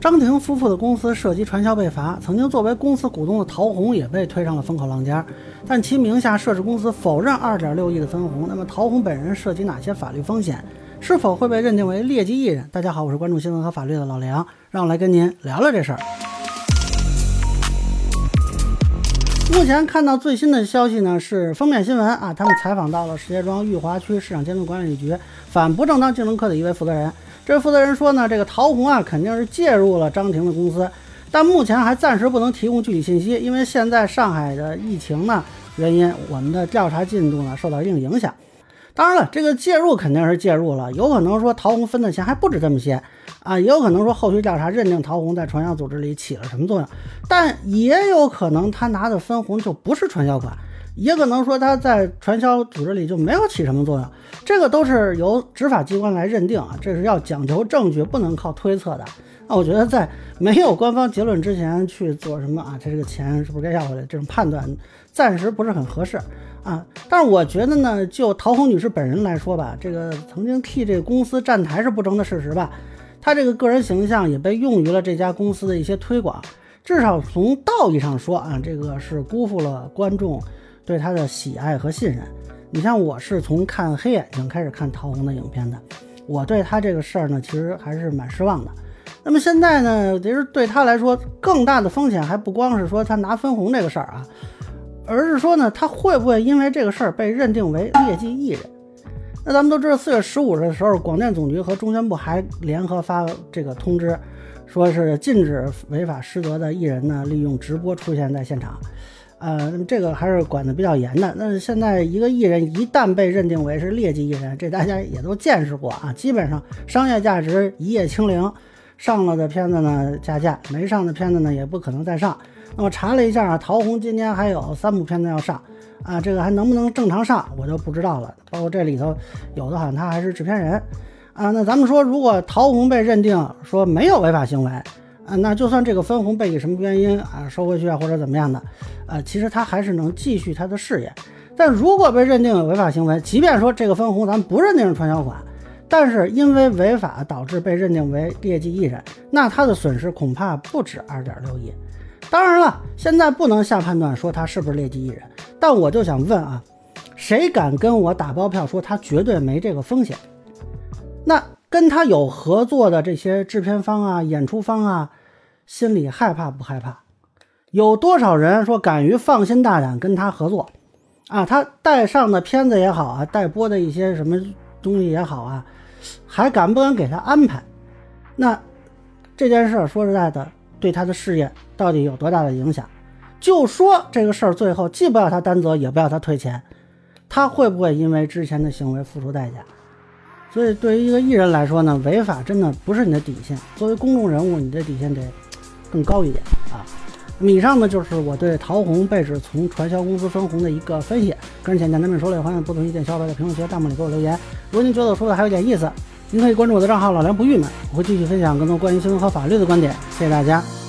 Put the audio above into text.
张庭夫妇的公司涉及传销被罚，曾经作为公司股东的陶虹也被推上了风口浪尖。但其名下涉事公司否认2.6亿的分红。那么陶虹本人涉及哪些法律风险？是否会被认定为劣迹艺人？大家好，我是关注新闻和法律的老梁，让我来跟您聊聊这事儿。目前看到最新的消息呢，是封面新闻啊，他们采访到了石家庄裕华区市场监督管理局反不正当竞争科的一位负责人。这负责人说呢，这个陶虹啊肯定是介入了张婷的公司，但目前还暂时不能提供具体信息，因为现在上海的疫情呢原因，我们的调查进度呢受到一定影响。当然了，这个介入肯定是介入了，有可能说陶虹分的钱还不止这么些啊，也有可能说后续调查认定陶虹在传销组织里起了什么作用，但也有可能他拿的分红就不是传销款。也可能说他在传销组织里就没有起什么作用，这个都是由执法机关来认定啊，这是要讲求证据，不能靠推测的。那我觉得在没有官方结论之前去做什么啊，他这个钱是不是该要回来，这种判断暂时不是很合适啊。但是我觉得呢，就陶虹女士本人来说吧，这个曾经替这个公司站台是不争的事实吧，她这个个人形象也被用于了这家公司的一些推广，至少从道义上说啊，这个是辜负了观众。对他的喜爱和信任，你像我是从看黑眼睛开始看陶虹的影片的，我对他这个事儿呢，其实还是蛮失望的。那么现在呢，其实对他来说，更大的风险还不光是说他拿分红这个事儿啊，而是说呢，他会不会因为这个事儿被认定为劣迹艺人？那咱们都知道，四月十五日的时候，广电总局和中宣部还联合发这个通知，说是禁止违法失德的艺人呢，利用直播出现在现场。呃，那么这个还是管得比较严的。那现在一个艺人一旦被认定为是劣迹艺人，这大家也都见识过啊。基本上商业价值一夜清零，上了的片子呢下架，没上的片子呢也不可能再上。那么查了一下啊，陶虹今年还有三部片子要上啊，这个还能不能正常上我就不知道了。包括这里头有的好像他还是制片人啊。那咱们说，如果陶虹被认定说没有违法行为。啊，那就算这个分红被以什么原因啊收回去啊，或者怎么样的，啊，其实他还是能继续他的事业。但如果被认定有违法行为，即便说这个分红咱不认定是传销款，但是因为违法导致被认定为劣迹艺人，那他的损失恐怕不止二点六亿。当然了，现在不能下判断说他是不是劣迹艺人，但我就想问啊，谁敢跟我打包票说他绝对没这个风险？那跟他有合作的这些制片方啊、演出方啊。心里害怕不害怕？有多少人说敢于放心大胆跟他合作啊？他带上的片子也好啊，带播的一些什么东西也好啊，还敢不敢给他安排？那这件事儿说实在的，对他的事业到底有多大的影响？就说这个事儿最后既不要他担责，也不要他退钱，他会不会因为之前的行为付出代价？所以对于一个艺人来说呢，违法真的不是你的底线。作为公众人物，你的底线得。更高一点啊！那么以上呢就是我对陶红被指从传销公司分红的一个分析。个人浅见难免说了，欢迎不同意见小伙伴在评论区、弹幕里给我留言。如果您觉得我说的还有点意思，您可以关注我的账号老梁不郁闷，我会继续分享更多关于新闻和法律的观点。谢谢大家。